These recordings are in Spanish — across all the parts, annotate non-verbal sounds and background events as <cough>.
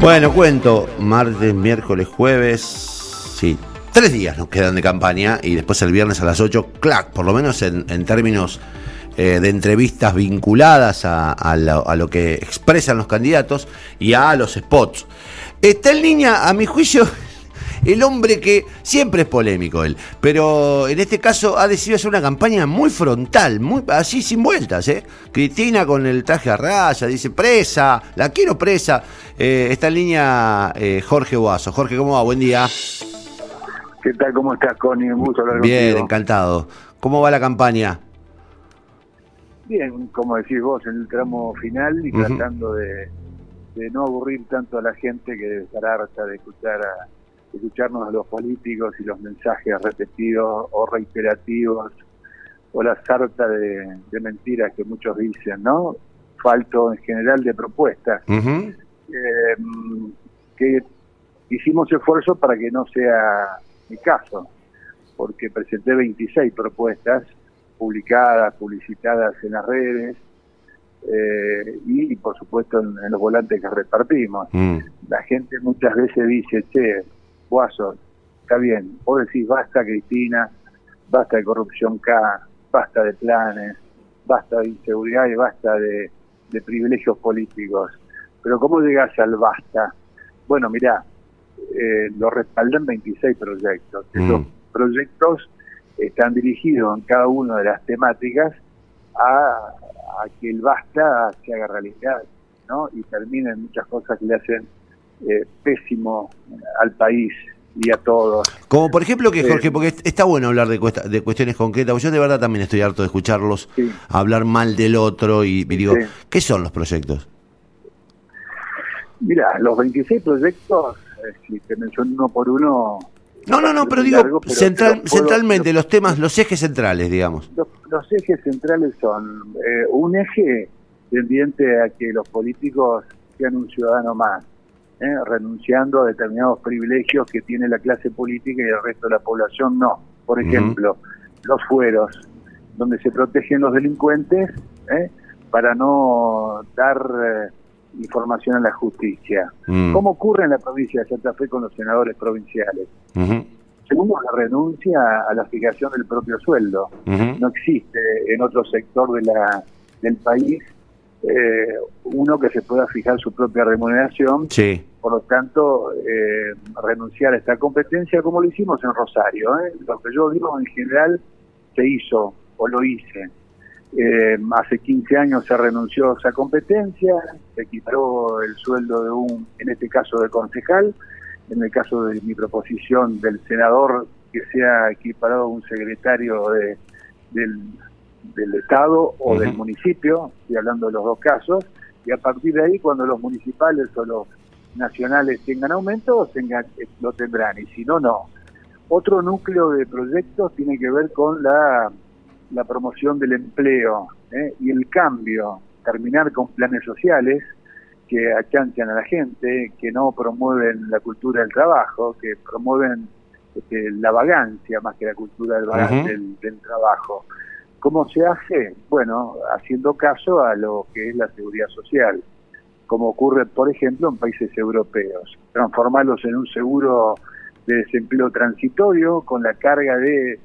Bueno, cuento, martes, miércoles, jueves, sí, tres días nos quedan de campaña y después el viernes a las 8, clac, por lo menos en, términos eh, de entrevistas vinculadas a, lo, que expresan los candidatos y a los spots. Está el niña, a mi juicio, el hombre que siempre es polémico él, pero en este caso ha decidido hacer una campaña muy frontal, muy así sin vueltas, ¿eh? Cristina con el traje a raya, dice presa, la quiero presa. Eh, está en línea eh, Jorge Boazo. Jorge, ¿cómo va? Buen día. ¿Qué tal? ¿Cómo estás, Connie? Un gusto hablar Bien, encantado. ¿Cómo va la campaña? Bien, como decís vos, en el tramo final y tratando de, de, no aburrir tanto a la gente que debe estar harta de escuchar a, escucharnos a los políticos y los mensajes repetidos o reiterativos o la sarta de, mentiras que muchos dicen, ¿no? Falto en general de propuestas. eh, que hicimos esfuerzo para que no sea mi caso, porque presenté 26 propuestas publicadas, publicitadas en las redes, eh, y por supuesto en, los volantes que repartimos. Mm. La gente muchas veces dice, che, Guaso, está bien, vos decís basta Cristina, basta de corrupción K, basta de planes, basta de inseguridad y basta de, privilegios políticos. Pero ¿cómo llegas al basta? Bueno, mirá, eh, lo respaldan 26 proyectos. Mm. Esos proyectos están dirigidos en cada una de las temáticas a, que el basta se haga realidad, ¿no? Y terminen muchas cosas que le hacen eh, pésimo al país y a todos. Como por ejemplo que Jorge, porque está bueno hablar de, de cuestiones concretas, yo de verdad también estoy harto de escucharlos hablar mal del otro y, digo, ¿qué son los proyectos? Mira, los 26 proyectos, eh, si te menciono uno por uno... No, no, no, pero digo, central, centralmente, los temas, los ejes centrales, digamos. Los, ejes centrales son eh, un eje tendiente a que los políticos sean un ciudadano más, ¿eh? renunciando a determinados privilegios que tiene la clase política y el resto de la población no. Por ejemplo, los fueros, donde se protegen los delincuentes ¿eh? para no dar eh, información a la justicia. Mm. ¿Cómo ocurre en la provincia de Santa Fe con los senadores provinciales? Segundo, la renuncia a la fijación del propio sueldo. No existe en otro sector de la, del país eh, uno que se pueda fijar su propia remuneración. Sí. Por lo tanto, eh, renunciar a esta competencia como lo hicimos en Rosario. ¿eh? Lo que yo digo en general se hizo o lo hice. Eh, hace 15 años se renunció a esa competencia, se quitó el sueldo de un, en este caso de concejal, en el caso de mi proposición del senador que sea equiparado a un secretario de, del, del Estado o del municipio, estoy hablando de los dos casos, y a partir de ahí cuando los municipales o los nacionales tengan aumento, tengan, lo tendrán, y si no, no. Otro núcleo de proyectos tiene que ver con la, la promoción del empleo ¿eh? y el cambio, terminar con planes sociales que achanchan a la gente, que no promueven la cultura del trabajo, que promueven este, la vagancia más que la cultura del, del trabajo. ¿Cómo se hace? Bueno, haciendo caso a lo que es la seguridad social, como ocurre, por ejemplo, en países europeos. Transformarlos en un seguro de desempleo transitorio con la carga de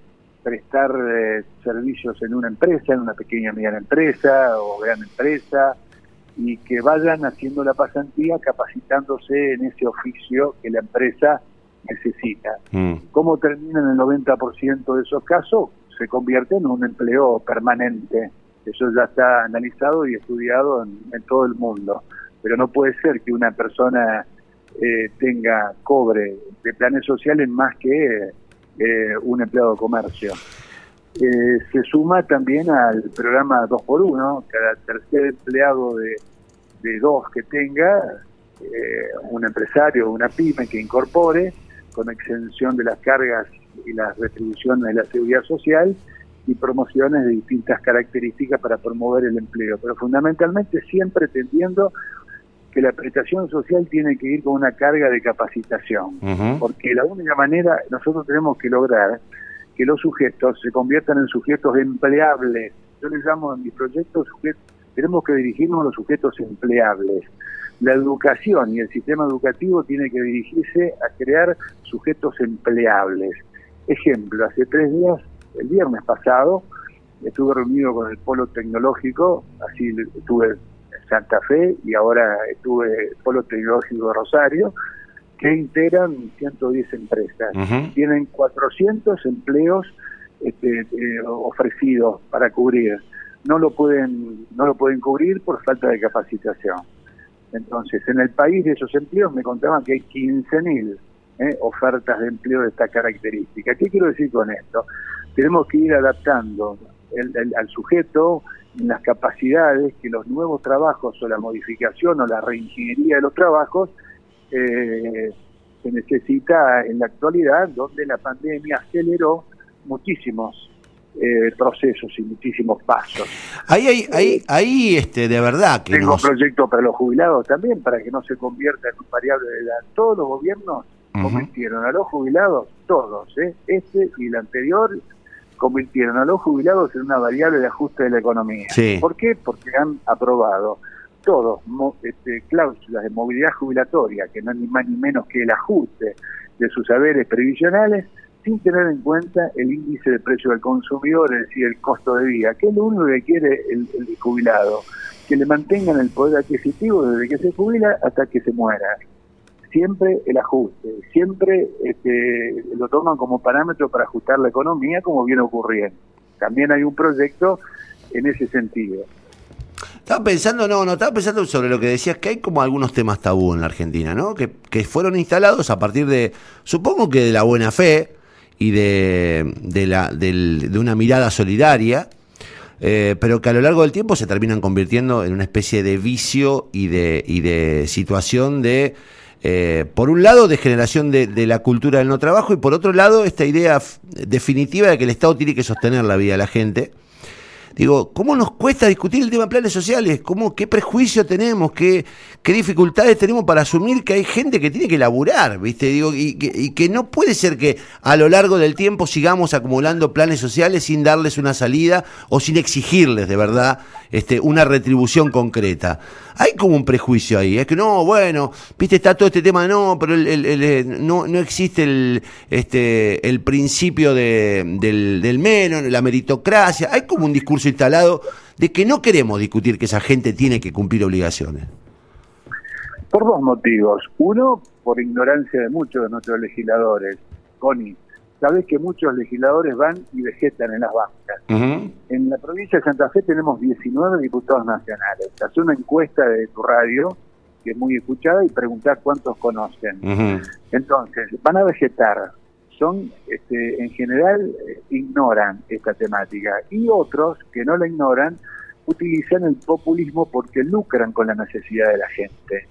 prestar eh, servicios en una empresa, en una pequeña mediana empresa o gran empresa, y que vayan haciendo la pasantía capacitándose en ese oficio que la empresa necesita. Mm. ¿Cómo terminan el 90% de esos casos? Se convierte en un empleo permanente. Eso ya está analizado y estudiado en, todo el mundo. Pero no puede ser que una persona eh, tenga cobre de planes sociales más que eh, un empleado de comercio. Eh, se suma también al programa 2x1, cada tercer empleado de, de dos que tenga, un empresario una pyme que incorpore, con exención de las cargas y las retribuciones de la seguridad social y promociones de distintas características para promover el empleo, pero fundamentalmente siempre tendiendo que la prestación social tiene que ir con una carga de capacitación, porque la única manera, nosotros tenemos que lograr que los sujetos se conviertan en sujetos empleables. Yo les llamo en mis proyectos, tenemos que dirigirnos a los sujetos empleables. La educación y el sistema educativo tiene que dirigirse a crear sujetos empleables. Ejemplo, hace tres días, el viernes pasado, estuve reunido con el Polo Tecnológico, así estuve en Santa Fe y ahora estuve en el Polo Tecnológico de Rosario, que integran 110 empresas. Tienen 400 empleos este, eh, ofrecidos para cubrir. No lo pueden no lo pueden cubrir por falta de capacitación. Entonces, en el país de esos empleos me contaban que hay 15.000 eh, ofertas de empleo de esta característica. ¿Qué quiero decir con esto? Tenemos que ir adaptando al sujeto las capacidades que los nuevos trabajos o la modificación o la reingeniería de los trabajos eh, se necesita en la actualidad, donde la pandemia aceleró muchísimos eh, procesos y muchísimos pasos. Ahí, ahí, ahí, este, de verdad que Tengo un proyecto para los jubilados también, para que no se convierta en un variable de edad. Todos los gobiernos convirtieron a los jubilados, todos, ¿eh? este y el anterior, convirtieron a los jubilados en una variable de ajuste de la economía. ¿Por qué? Porque han aprobado todos este, cláusulas de movilidad jubilatoria, que no es ni más ni menos que el ajuste de sus saberes previsionales, sin tener en cuenta el índice de precio del consumidor, es decir, el costo de vida, que es lo único que quiere el, jubilado, que le mantengan el poder adquisitivo desde que se jubila hasta que se muera. Siempre el ajuste, siempre este, lo toman como parámetro para ajustar la economía como viene ocurriendo. También hay un proyecto en ese sentido. Estaba pensando, no, no, estaba pensando sobre lo que decías, que hay como algunos temas tabú en la Argentina, ¿no? Que, que fueron instalados a partir de, supongo que de la buena fe, y de, de, la, de una mirada solidaria, eh, pero que a lo largo del tiempo se terminan convirtiendo en una especie de vicio y de, y de situación de, eh, por un lado, de generación de, de, la cultura del no trabajo y por otro lado, esta idea definitiva de que el Estado tiene que sostener la vida de la gente Digo, ¿cómo nos cuesta discutir el tema de planes sociales? ¿Cómo, ¿Qué prejuicio tenemos? ¿Qué, ¿Qué dificultades tenemos para asumir que hay gente que tiene que laburar? ¿viste? Digo, y, que, no puede ser que a lo largo del tiempo sigamos acumulando planes sociales sin darles una salida o sin exigirles de verdad este, una retribución concreta. Hay como un prejuicio ahí, es que no, bueno, viste, está todo este tema, no, pero el, no, no existe el, este, el principio de, del, del menos, la meritocracia, hay como un discurso instalado de que no queremos discutir que esa gente tiene que cumplir obligaciones. Por dos motivos. Uno, por ignorancia de muchos de nuestros legisladores. Connie, sabes que muchos legisladores van y vegetan en las bancas. En la provincia de Santa Fe tenemos 19 diputados nacionales. Haz una encuesta de tu radio, que es muy escuchada, y preguntar cuántos conocen. Entonces, van a vegetar. Son, este, en general, eh, ignoran esta temática. Y otros que no la ignoran, utilizan el populismo porque lucran con la necesidad de la gente.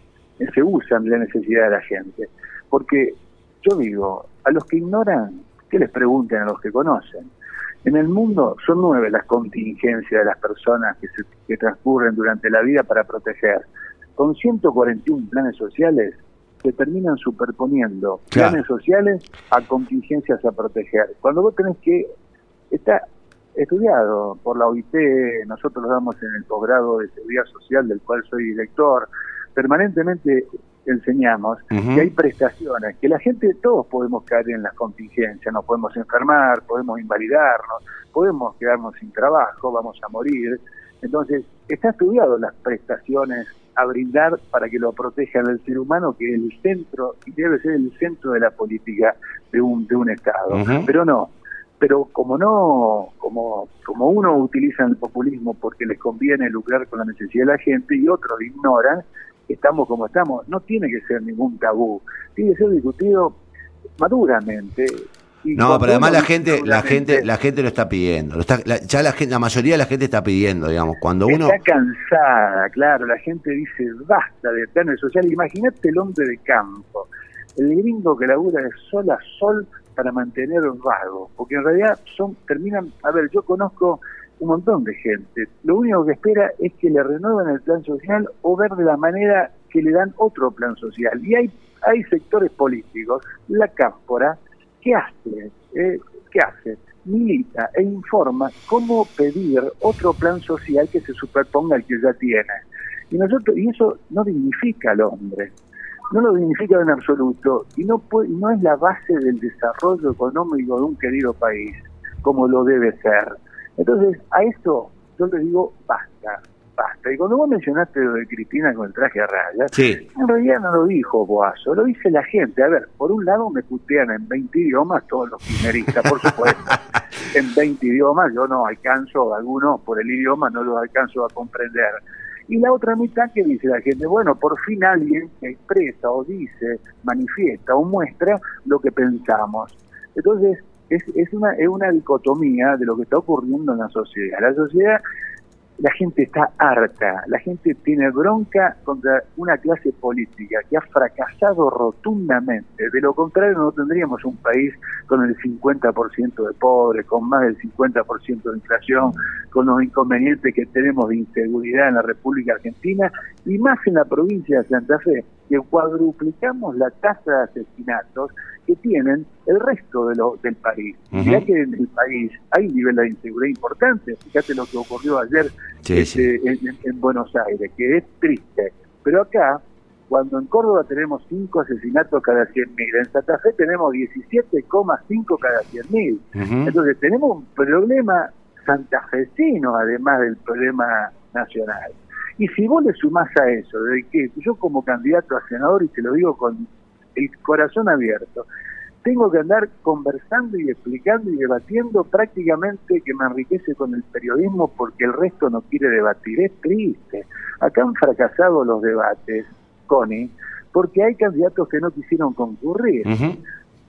Se usan la necesidad de la gente. Porque yo digo, a los que ignoran que les pregunten a los que conocen. En el mundo son nueve las contingencias de las personas que, se, que transcurren durante la vida para proteger. Con 141 planes sociales se terminan superponiendo planes sociales a contingencias a proteger. Cuando vos tenés que, está estudiado por la OIT, nosotros lo damos en el posgrado de seguridad social del cual soy director, permanentemente enseñamos que hay prestaciones, que la gente, todos podemos caer en las contingencias, nos podemos enfermar, podemos invalidarnos, podemos quedarnos sin trabajo, vamos a morir. Entonces, está estudiado las prestaciones a brindar para que lo protejan el ser humano, que es el centro, y debe ser el centro de la política de un, de un Estado. Pero no, pero como no, como, como uno utiliza el populismo porque les conviene lucrar con la necesidad de la gente y otros ignoran, estamos como estamos, no tiene que ser ningún tabú, tiene que ser discutido maduramente. No, pero además la gente, la gente, la gente lo está pidiendo. Lo está, ya la gente, la mayoría de la gente está pidiendo, digamos, cuando uno está cansada, claro. La gente dice basta de planes sociales. Imagínate el hombre de campo, el gringo que labura de sol a sol para mantener un vago, porque en realidad son terminan. A ver, yo conozco un montón de gente. Lo único que espera es que le renueven el plan social o ver de la manera que le dan otro plan social. Y hay, hay sectores políticos, la cámpora, que hace, eh, que hace, milita e informa cómo pedir otro plan social que se superponga al que ya tiene. Y nosotros y eso no dignifica al hombre, no lo dignifica en absoluto. Y no no es la base del desarrollo económico de un querido país como lo debe ser. Entonces, a esto yo le digo basta, basta. Y cuando vos mencionaste lo de Cristina con el traje a rayas, en realidad no lo dijo Boazo, lo dice la gente. A ver, por un lado me putean en 20 idiomas todos los primeristas, por supuesto. <laughs> en 20 idiomas yo no alcanzo, algunos por el idioma no los alcanzo a comprender. Y la otra mitad que dice la gente, bueno, por fin alguien que expresa o dice, manifiesta o muestra lo que pensamos. Entonces, es, es, una, es una dicotomía de lo que está ocurriendo en la sociedad. La sociedad la gente está harta, la gente tiene bronca contra una clase política que ha fracasado rotundamente. De lo contrario, no tendríamos un país con el 50% de pobres, con más del 50% de inflación, con los inconvenientes que tenemos de inseguridad en la República Argentina y más en la provincia de Santa Fe, que cuadruplicamos la tasa de asesinatos que tienen el resto de lo, del país. Ya que en el país hay un nivel de inseguridad importante, fíjate lo que ocurrió ayer este, En, Buenos Aires, que es triste. Pero acá, cuando en Córdoba tenemos 5 asesinatos cada 100.000, en Santa Fe tenemos 17,5 cada 100.000. Entonces tenemos un problema santafesino, además del problema nacional. Y si vos le sumás a eso, de que yo como candidato a senador, y te lo digo con el corazón abierto, tengo que andar conversando y explicando y debatiendo prácticamente que me enriquece con el periodismo porque el resto no quiere debatir. Es triste. Acá han fracasado los debates, Connie, porque hay candidatos que no quisieron concurrir.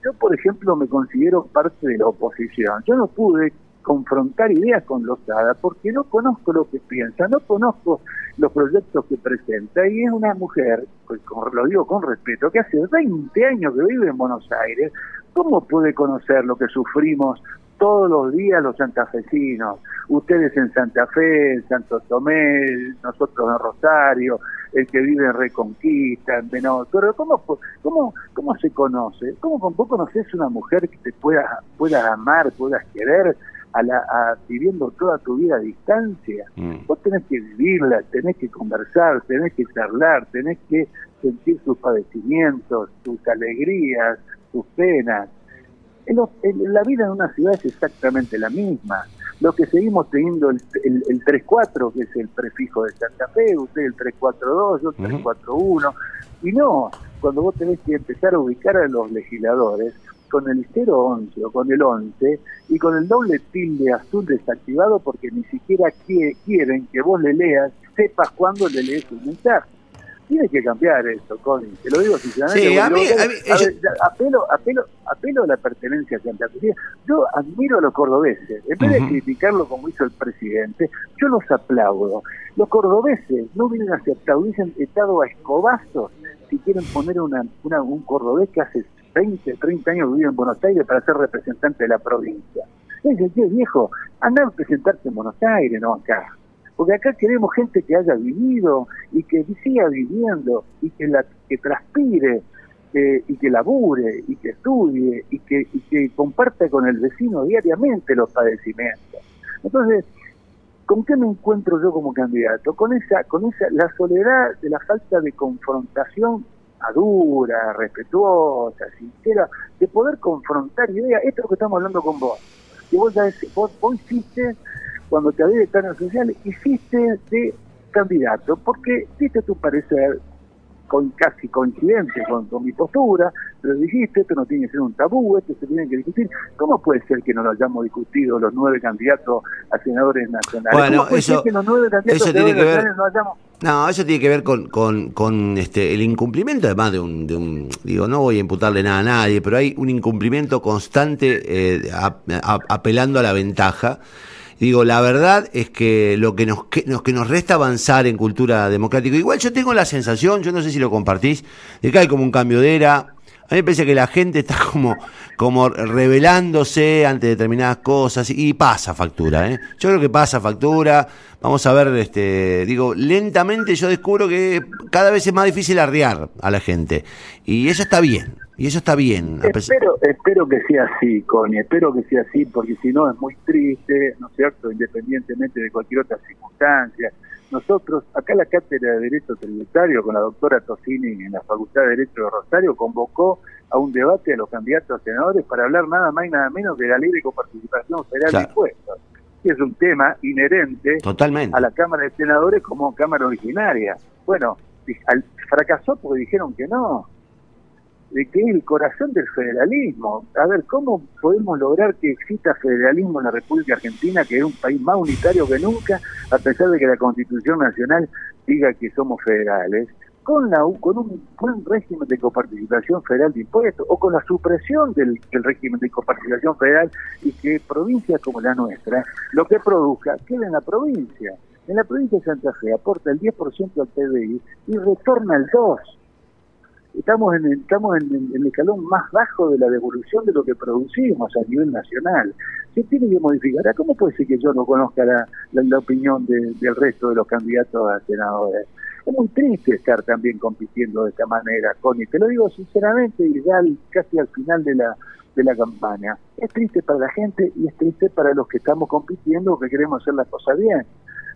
Yo, por ejemplo, me considero parte de la oposición. Yo no pude confrontar ideas con Lozada porque no conozco lo que piensa, no conozco los proyectos que presenta y es una mujer, pues lo digo con respeto, que hace 20 años que vive en Buenos Aires, ¿cómo puede conocer lo que sufrimos todos los días los santafesinos? Ustedes en Santa Fe, en Santo Tomé, nosotros en Rosario, el que vive en Reconquista, en pero ¿cómo, cómo, cómo se conoce? ¿Cómo, vos conoces una mujer que te pueda, puedas amar, puedas querer? A, la, viviendo toda tu vida a distancia. Mm. Vos tenés que vivirla, tenés que conversar, tenés que charlar, tenés que sentir sus padecimientos, sus alegrías, sus penas. En, la vida en una ciudad es exactamente la misma. Lo que seguimos teniendo el, el, 3-4, que es el prefijo de Santa Fe, usted el 3-4-2, yo el 3-4-1. Y no, cuando vos tenés que empezar a ubicar a los legisladores, con el 011 o con el 11 y con el doble tilde azul desactivado porque ni siquiera quieren que vos le leas, sepas cuándo le lees un mensaje. Tiene que cambiar eso, Colin. Te lo digo sinceramente. Sí, a mí, apelo, apelo, apelo a la pertenencia a. Yo admiro a los cordobeses. En vez de criticarlo como hizo el presidente, yo los aplaudo. Los cordobeses no vienen aceptados, hubiesen estado a escobazos si quieren poner una, una, un cordobés que hace 20, 30 años vive en Buenos Aires para ser representante de la provincia. Es que viejo, anda a presentarte en Buenos Aires, no acá. Porque acá queremos gente que haya vivido y que siga viviendo y que, la, que transpire eh, y que labure y que estudie y que, y que comparte con el vecino diariamente los padecimientos. Entonces, ¿con qué me encuentro yo como candidato? Con esa, con esa, la soledad de la falta de confrontación madura, respetuosa, sincera, de poder confrontar ideas. Esto es lo que estamos hablando con vos. Que vos, ya vos, hiciste, cuando te había de estar social, hiciste de candidato, porque diste tu parecer, con, casi coincidente con, mi postura, pero dijiste, esto no tiene que ser un tabú, esto se tiene que discutir. ¿Cómo puede ser que no lo hayamos discutido los nueve candidatos a senadores nacionales? Bueno, eso, que los nueve candidatos tiene que ver... no hayamos no, eso tiene que ver con, con, este, el incumplimiento, además de un, de un, digo, no voy a imputarle nada a nadie, pero hay un incumplimiento constante eh, apelando a la ventaja. Digo, la verdad es que lo que nos, que, que nos resta avanzar en cultura democrática, igual yo tengo la sensación, yo no sé si lo compartís, de que hay como un cambio de era, a mí me parece que la gente está como, como revelándose ante determinadas cosas y pasa factura, ¿eh? Yo creo que pasa factura. Vamos a ver, este, digo, lentamente yo descubro que cada vez es más difícil arriar a la gente. Y eso está bien, y eso está bien. Espero, espero que sea así, Connie, espero que sea así, porque si no es muy triste, ¿no es cierto? Independientemente de cualquier otra circunstancia nosotros, acá la Cátedra de Derecho Tributario, con la doctora Tosini en la Facultad de Derecho de Rosario, convocó a un debate a los candidatos a senadores para hablar nada más y nada menos de la ley de coparticipación federal de impuestos. Que es un tema inherente Totalmente. a la Cámara de Senadores como Cámara originaria. Bueno, fracasó porque dijeron que no de que es el corazón del federalismo. A ver, ¿cómo podemos lograr que exista federalismo en la República Argentina, que es un país más unitario que nunca, a pesar de que la Constitución Nacional diga que somos federales? Con, la, con un buen régimen de coparticipación federal de impuestos o con la supresión del, régimen de coparticipación federal y que provincias como la nuestra, lo que produzca, quede en la provincia. En la provincia de Santa Fe aporta el 10% al PBI y retorna el 2% estamos en estamos en, el escalón más bajo de la devolución de lo que producimos a nivel nacional. Se tiene que modificar. ¿Cómo puede ser que yo no conozca la, la, opinión del resto de los candidatos a senadores? Es muy triste estar también compitiendo de esta manera, Connie. Te lo digo sinceramente y ya casi al final de la, de la campaña. Es triste para la gente y es triste para los que estamos compitiendo que queremos hacer las cosas bien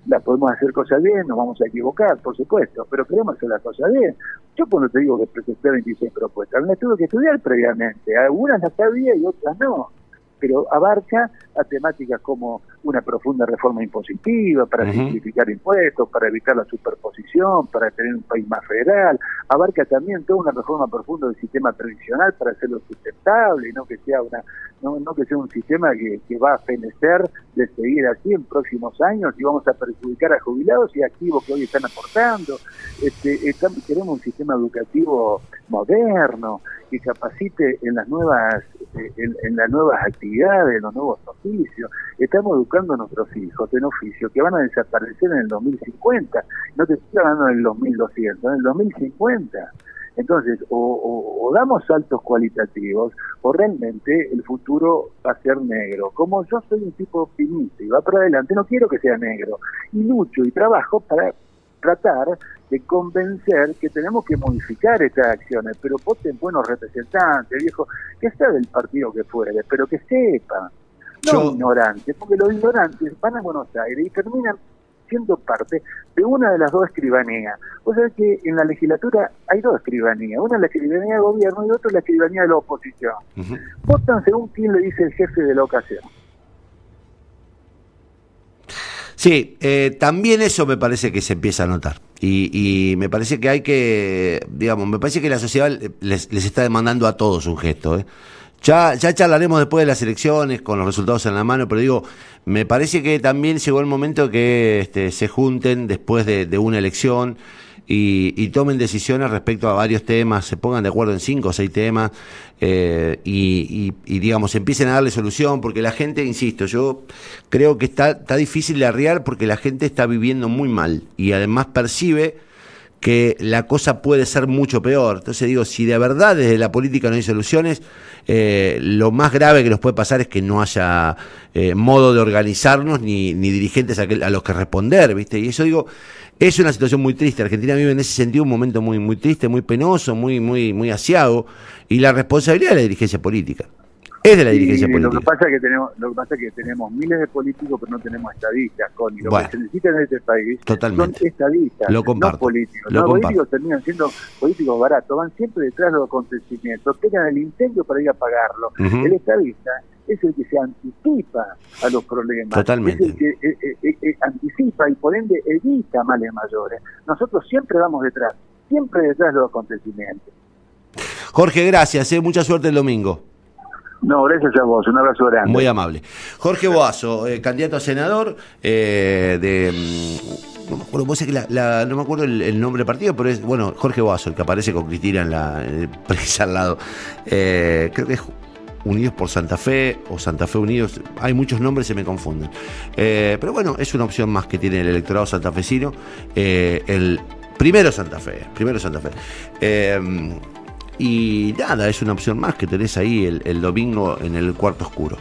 la podemos hacer cosas bien, nos vamos a equivocar, por supuesto, pero queremos hacer las cosas bien. Yo cuando te digo que presenté 26 propuestas, las tuve que estudiar previamente, algunas las sabía y otras no pero abarca a temáticas como una profunda reforma impositiva para simplificar impuestos, para evitar la superposición, para tener un país más federal, abarca también toda una reforma profunda del sistema previsional para hacerlo sustentable y no que sea una no, no que sea un sistema que, que va a fenecer de seguir así en próximos años y vamos a perjudicar a jubilados y activos que hoy están aportando. Este, queremos un sistema educativo moderno que capacite en las nuevas eh, en, las nuevas actividades, en los nuevos oficios. Estamos educando a nuestros hijos en oficios que van a desaparecer en el 2050. No te estoy hablando en el 2200, en el 2050. Entonces, o, damos saltos cualitativos o realmente el futuro va a ser negro. Como yo soy un tipo optimista y va para adelante, no quiero que sea negro. Y lucho y trabajo para tratar de convencer que tenemos que modificar estas acciones, pero voten buenos representantes, viejo, que sea del partido que fuere, pero que sepa, no ignorantes, porque los ignorantes van a Buenos Aires y terminan siendo parte de una de las dos escribanías. O sea que en la legislatura hay dos escribanías, una es la escribanía de gobierno y otra es la escribanía de la oposición. Votan según quién le dice el jefe de la ocasión. Sí, eh, también eso me parece que se empieza a notar. Y, me parece que hay que, digamos, me parece que la sociedad les, está demandando a todos un gesto. ¿eh? Ya, ya charlaremos después de las elecciones con los resultados en la mano, pero digo, me parece que también llegó el momento que este, se junten después de, una elección y, tomen decisiones respecto a varios temas, se pongan de acuerdo en cinco o seis temas eh, y, digamos, empiecen a darle solución, porque la gente, insisto, yo creo que está, está difícil de arriar porque la gente está viviendo muy mal y además percibe que la cosa puede ser mucho peor. Entonces digo, si de verdad desde la política no hay soluciones, eh, lo más grave que nos puede pasar es que no haya eh, modo de organizarnos ni, ni dirigentes a, a, los que responder, ¿viste? Y eso digo, es una situación muy triste. Argentina vive en ese sentido un momento muy, muy triste, muy penoso, muy, muy, muy asiago, y la responsabilidad de la dirigencia política. Es de la dirigencia política. Lo que pasa es que tenemos, lo que pasa es que tenemos miles de políticos, pero no tenemos estadistas, con lo que se necesita en este país totalmente. son estadistas, lo no políticos. los políticos terminan siendo políticos baratos, van siempre detrás de los acontecimientos, pegan el incendio para ir a pagarlo. El estadista es el que se anticipa a los problemas. Totalmente. Es el que eh, eh, eh, anticipa y por ende evita males mayores. Nosotros siempre vamos detrás, siempre detrás de los acontecimientos. Jorge, gracias. Mucha suerte el domingo. No, gracias a vos, un abrazo grande. Muy amable. Jorge Boazo, candidato a senador de... Mm, no me acuerdo, que la, no me acuerdo el, nombre del partido, pero es, bueno, Jorge Boazo, el que aparece con Cristina en la <laughs> presa al lado. creo que es Unidos por Santa Fe o Santa Fe Unidos, hay muchos nombres, se me confunden. Eh, pero bueno, es una opción más que tiene el electorado santafesino, eh, el primero Santa Fe, primero Santa Fe. Y nada, es una opción más que tenés ahí el, el domingo en el cuarto oscuro.